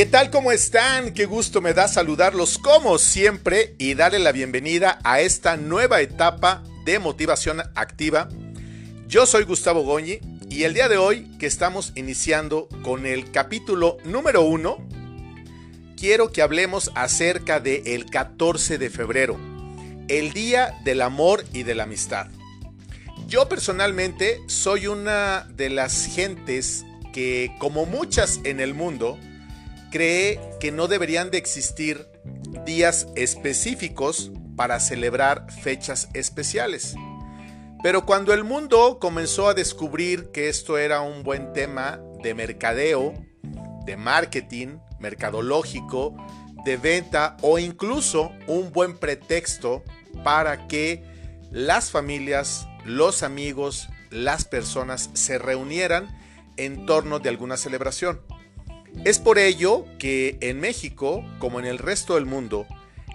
¿Qué tal? ¿Cómo están? Qué gusto me da saludarlos como siempre y darle la bienvenida a esta nueva etapa de motivación activa. Yo soy Gustavo Goñi y el día de hoy que estamos iniciando con el capítulo número uno, quiero que hablemos acerca del el 14 de febrero, el Día del Amor y de la Amistad. Yo personalmente soy una de las gentes que, como muchas en el mundo, cree que no deberían de existir días específicos para celebrar fechas especiales. Pero cuando el mundo comenzó a descubrir que esto era un buen tema de mercadeo, de marketing, mercadológico, de venta o incluso un buen pretexto para que las familias los amigos, las personas se reunieran en torno de alguna celebración. Es por ello que en México, como en el resto del mundo,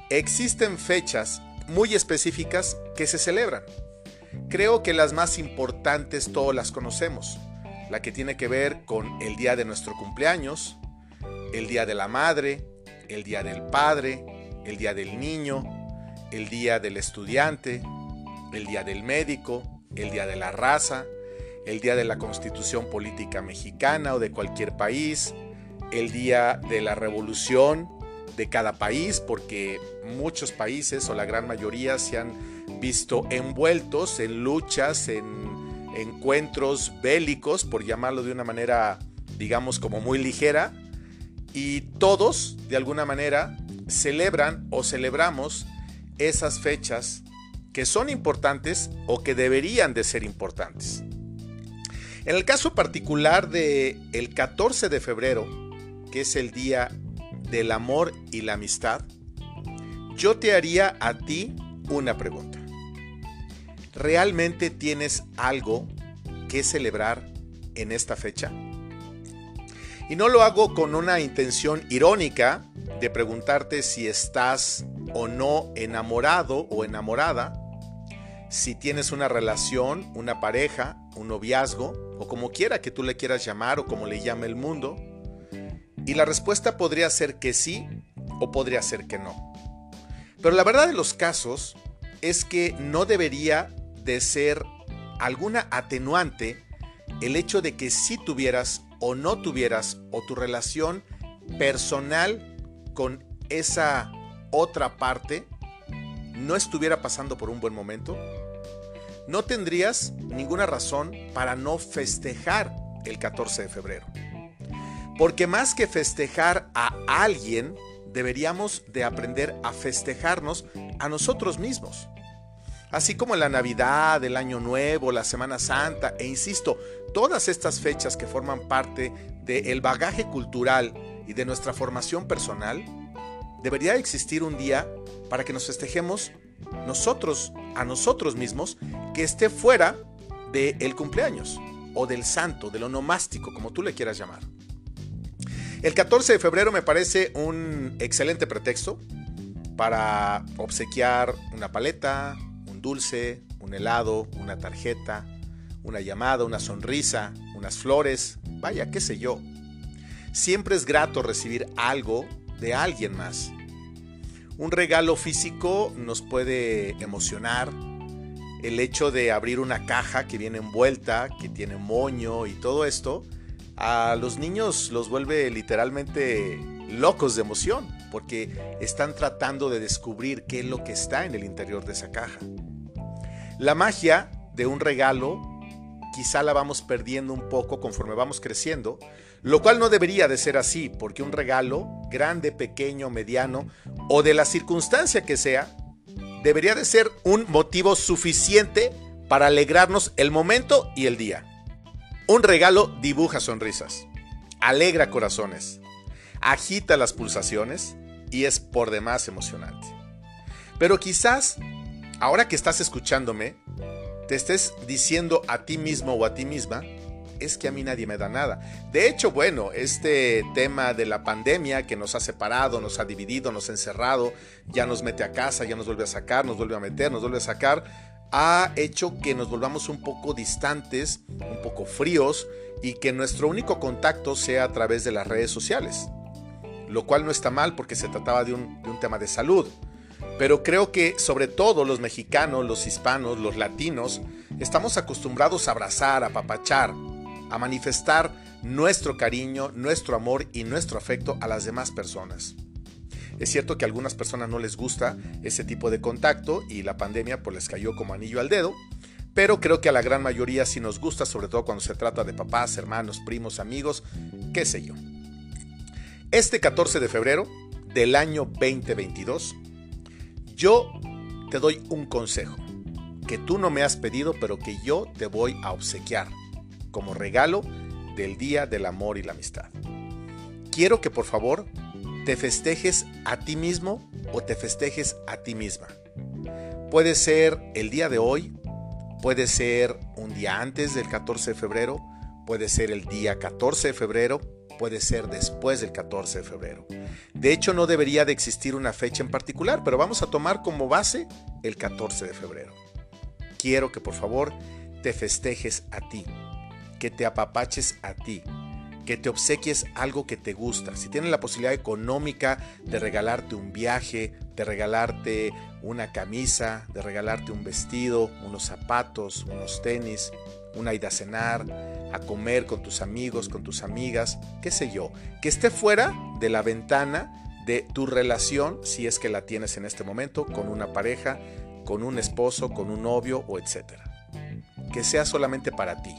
existen fechas muy específicas que se celebran. Creo que las más importantes todas las conocemos. La que tiene que ver con el día de nuestro cumpleaños, el día de la madre, el día del padre, el día del niño, el día del estudiante, el Día del Médico, el Día de la Raza, el Día de la Constitución Política Mexicana o de cualquier país, el Día de la Revolución de cada país, porque muchos países o la gran mayoría se han visto envueltos en luchas, en encuentros bélicos, por llamarlo de una manera, digamos, como muy ligera, y todos, de alguna manera, celebran o celebramos esas fechas que son importantes o que deberían de ser importantes. En el caso particular de el 14 de febrero, que es el día del amor y la amistad, yo te haría a ti una pregunta. ¿Realmente tienes algo que celebrar en esta fecha? Y no lo hago con una intención irónica de preguntarte si estás o no enamorado o enamorada, si tienes una relación, una pareja, un noviazgo, o como quiera que tú le quieras llamar o como le llame el mundo. Y la respuesta podría ser que sí o podría ser que no. Pero la verdad de los casos es que no debería de ser alguna atenuante el hecho de que si tuvieras o no tuvieras o tu relación personal con esa otra parte no estuviera pasando por un buen momento no tendrías ninguna razón para no festejar el 14 de febrero. Porque más que festejar a alguien, deberíamos de aprender a festejarnos a nosotros mismos. Así como la Navidad, el Año Nuevo, la Semana Santa, e insisto, todas estas fechas que forman parte del bagaje cultural y de nuestra formación personal, debería existir un día para que nos festejemos nosotros a nosotros mismos que esté fuera del cumpleaños o del santo, de lo nomástico, como tú le quieras llamar. El 14 de febrero me parece un excelente pretexto para obsequiar una paleta, un dulce, un helado, una tarjeta, una llamada, una sonrisa, unas flores, vaya, qué sé yo. Siempre es grato recibir algo de alguien más. Un regalo físico nos puede emocionar. El hecho de abrir una caja que viene envuelta, que tiene moño y todo esto, a los niños los vuelve literalmente locos de emoción, porque están tratando de descubrir qué es lo que está en el interior de esa caja. La magia de un regalo quizá la vamos perdiendo un poco conforme vamos creciendo, lo cual no debería de ser así, porque un regalo, grande, pequeño, mediano, o de la circunstancia que sea, debería de ser un motivo suficiente para alegrarnos el momento y el día. Un regalo dibuja sonrisas, alegra corazones, agita las pulsaciones y es por demás emocionante. Pero quizás, ahora que estás escuchándome, te estés diciendo a ti mismo o a ti misma, es que a mí nadie me da nada. De hecho, bueno, este tema de la pandemia que nos ha separado, nos ha dividido, nos ha encerrado, ya nos mete a casa, ya nos vuelve a sacar, nos vuelve a meter, nos vuelve a sacar, ha hecho que nos volvamos un poco distantes, un poco fríos y que nuestro único contacto sea a través de las redes sociales. lo cual no está mal porque se trataba de un, tema de salud. Pero creo que sobre todo los mexicanos, los hispanos, los latinos, estamos acostumbrados a abrazar, a papachar, a manifestar nuestro cariño, nuestro amor y nuestro afecto a las demás personas. Es cierto que a algunas personas no les gusta ese tipo de contacto y la pandemia pues les cayó como anillo al dedo, pero creo que a la gran mayoría sí nos gusta, sobre todo cuando se trata de papás, hermanos, primos, amigos, qué sé yo. Este 14 de febrero del año 2022, yo te doy un consejo que tú no me has pedido, pero que yo te voy a obsequiar como regalo del Día del Amor y la Amistad. Quiero que por favor te festejes a ti mismo o te festejes a ti misma. Puede ser el día de hoy, puede ser un día antes del 14 de febrero, puede ser el día 14 de febrero, puede ser después del 14 de febrero. De hecho, no debería de existir una fecha en particular, pero vamos a tomar como base el 14 de febrero. Quiero que por favor te festejes a ti, que te apapaches a ti, que te obsequies algo que te gusta. Si tienes la posibilidad económica de regalarte un viaje, de regalarte una camisa, de regalarte un vestido, unos zapatos, unos tenis, una ida a cenar, a comer con tus amigos, con tus amigas, qué sé yo, que esté fuera de la ventana de tu relación, si es que la tienes en este momento, con una pareja, con un esposo, con un novio o etcétera. Que sea solamente para ti,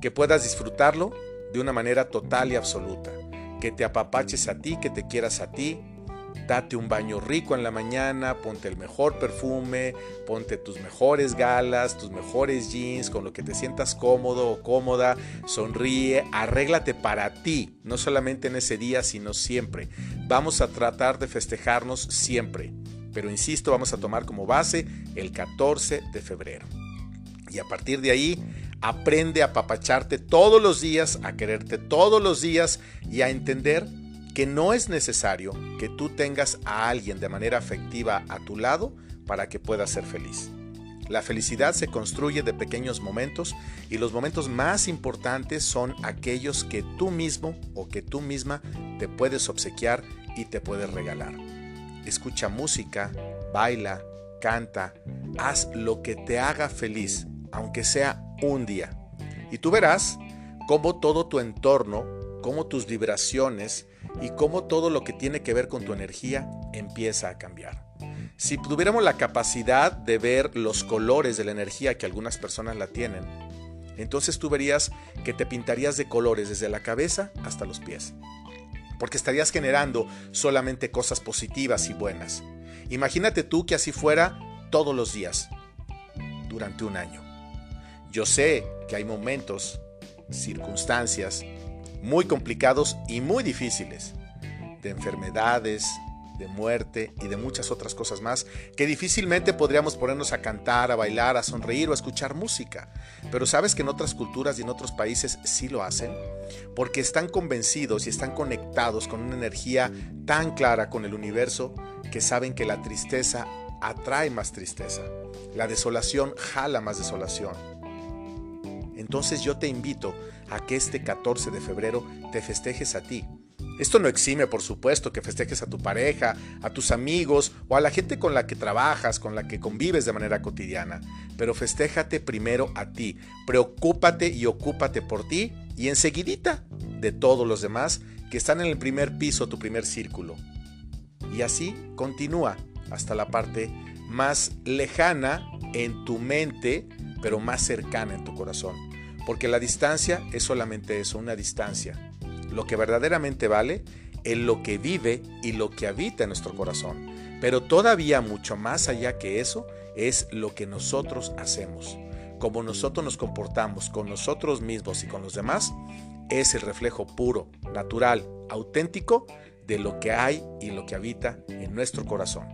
que puedas disfrutarlo de una manera total y absoluta, que te apapaches a ti, que te quieras a ti, date un baño rico en la mañana, ponte el mejor perfume, ponte tus mejores galas, tus mejores jeans, con lo que te sientas cómodo o cómoda, sonríe, arréglate para ti, no solamente en ese día, sino siempre. Vamos a tratar de festejarnos siempre, pero insisto, vamos a tomar como base el 14 de febrero. Y a partir de ahí, aprende a papacharte todos los días, a quererte todos los días y a entender que no es necesario que tú tengas a alguien de manera afectiva a tu lado para que puedas ser feliz. La felicidad se construye de pequeños momentos y los momentos más importantes son aquellos que tú mismo o que tú misma te puedes obsequiar y te puedes regalar. Escucha música, baila, canta, haz lo que te haga feliz, aunque sea un día. Y tú verás cómo todo tu entorno, cómo tus vibraciones, y cómo todo lo que tiene que ver con tu energía empieza a cambiar. Si tuviéramos la capacidad de ver los colores de la energía que algunas personas la tienen, entonces tú verías que te pintarías de colores desde la cabeza hasta los pies. Porque estarías generando solamente cosas positivas y buenas. Imagínate tú que así fuera todos los días, durante un año. Yo sé que hay momentos, circunstancias, muy complicados y muy difíciles, de enfermedades, de muerte y de muchas otras cosas más, que difícilmente podríamos ponernos a cantar, a bailar, a sonreír o a escuchar música. Pero sabes que en otras culturas y en otros países sí lo hacen, porque están convencidos y están conectados con una energía tan clara con el universo que saben que la tristeza atrae más tristeza, la desolación jala más desolación. Entonces yo te invito a que este 14 de febrero te festejes a ti. Esto no exime, por supuesto, que festejes a tu pareja, a tus amigos o a la gente con la que trabajas, con la que convives de manera cotidiana, pero festéjate primero a ti, preocúpate y ocúpate por ti y enseguidita de todos los demás que están en el primer piso, tu primer círculo. Y así continúa hasta la parte más lejana en tu mente, pero más cercana en tu corazón. Porque la distancia es solamente eso, una distancia. Lo que verdaderamente vale es lo que vive y lo que habita en nuestro corazón. Pero todavía mucho más allá que eso es lo que nosotros hacemos. Como nosotros nos comportamos con nosotros mismos y con los demás, es el reflejo puro, natural, auténtico de lo que hay y lo que habita en nuestro corazón.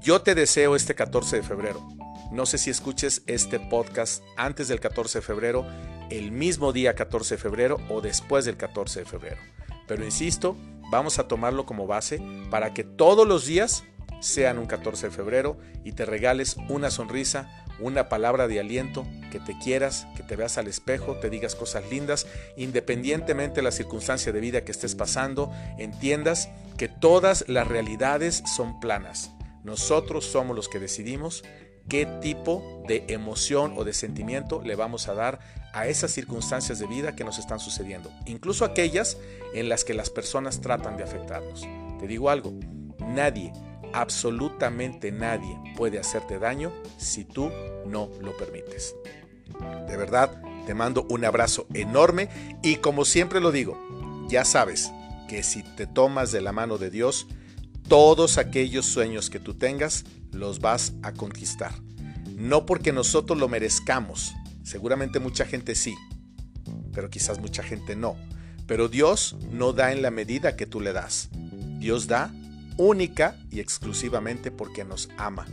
Yo te deseo este 14 de febrero. No sé si escuches este podcast antes del 14 de febrero el mismo día 14 de febrero o después del 14 de febrero. Pero insisto, vamos a tomarlo como base para que todos los días sean un 14 de febrero y te regales una sonrisa, una palabra de aliento, que te quieras, que te veas al espejo, te digas cosas lindas, independientemente de la circunstancia de vida que estés pasando, entiendas que todas las realidades son planas. Nosotros somos los que decidimos qué tipo de emoción o de sentimiento le vamos a dar a esas circunstancias de vida que nos están sucediendo, incluso aquellas en las que las personas tratan de afectarnos. Te digo algo, nadie, absolutamente nadie puede hacerte daño si tú no lo permites. De verdad, te mando un abrazo enorme y como siempre lo digo, ya sabes que si te tomas de la mano de Dios, todos aquellos sueños que tú tengas los vas a conquistar. No porque nosotros lo merezcamos, seguramente mucha gente sí, pero quizás mucha gente no. Pero Dios no da en la medida que tú le das. Dios da única y exclusivamente porque nos ama.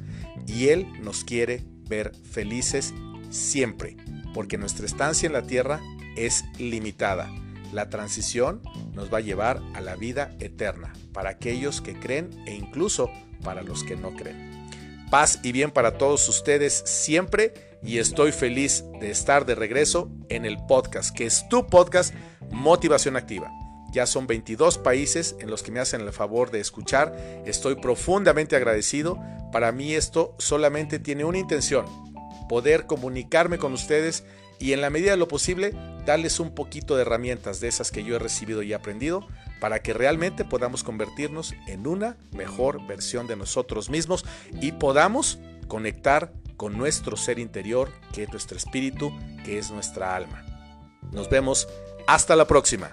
Y Él nos quiere ver felices siempre, porque nuestra estancia en la tierra es limitada. La transición nos va a llevar a la vida eterna para aquellos que creen e incluso para los que no creen. Paz y bien para todos ustedes siempre y estoy feliz de estar de regreso en el podcast, que es tu podcast Motivación Activa. Ya son 22 países en los que me hacen el favor de escuchar. Estoy profundamente agradecido. Para mí esto solamente tiene una intención, poder comunicarme con ustedes y en la medida de lo posible darles un poquito de herramientas de esas que yo he recibido y aprendido para que realmente podamos convertirnos en una mejor versión de nosotros mismos y podamos conectar con nuestro ser interior, que es nuestro espíritu, que es nuestra alma. Nos vemos hasta la próxima.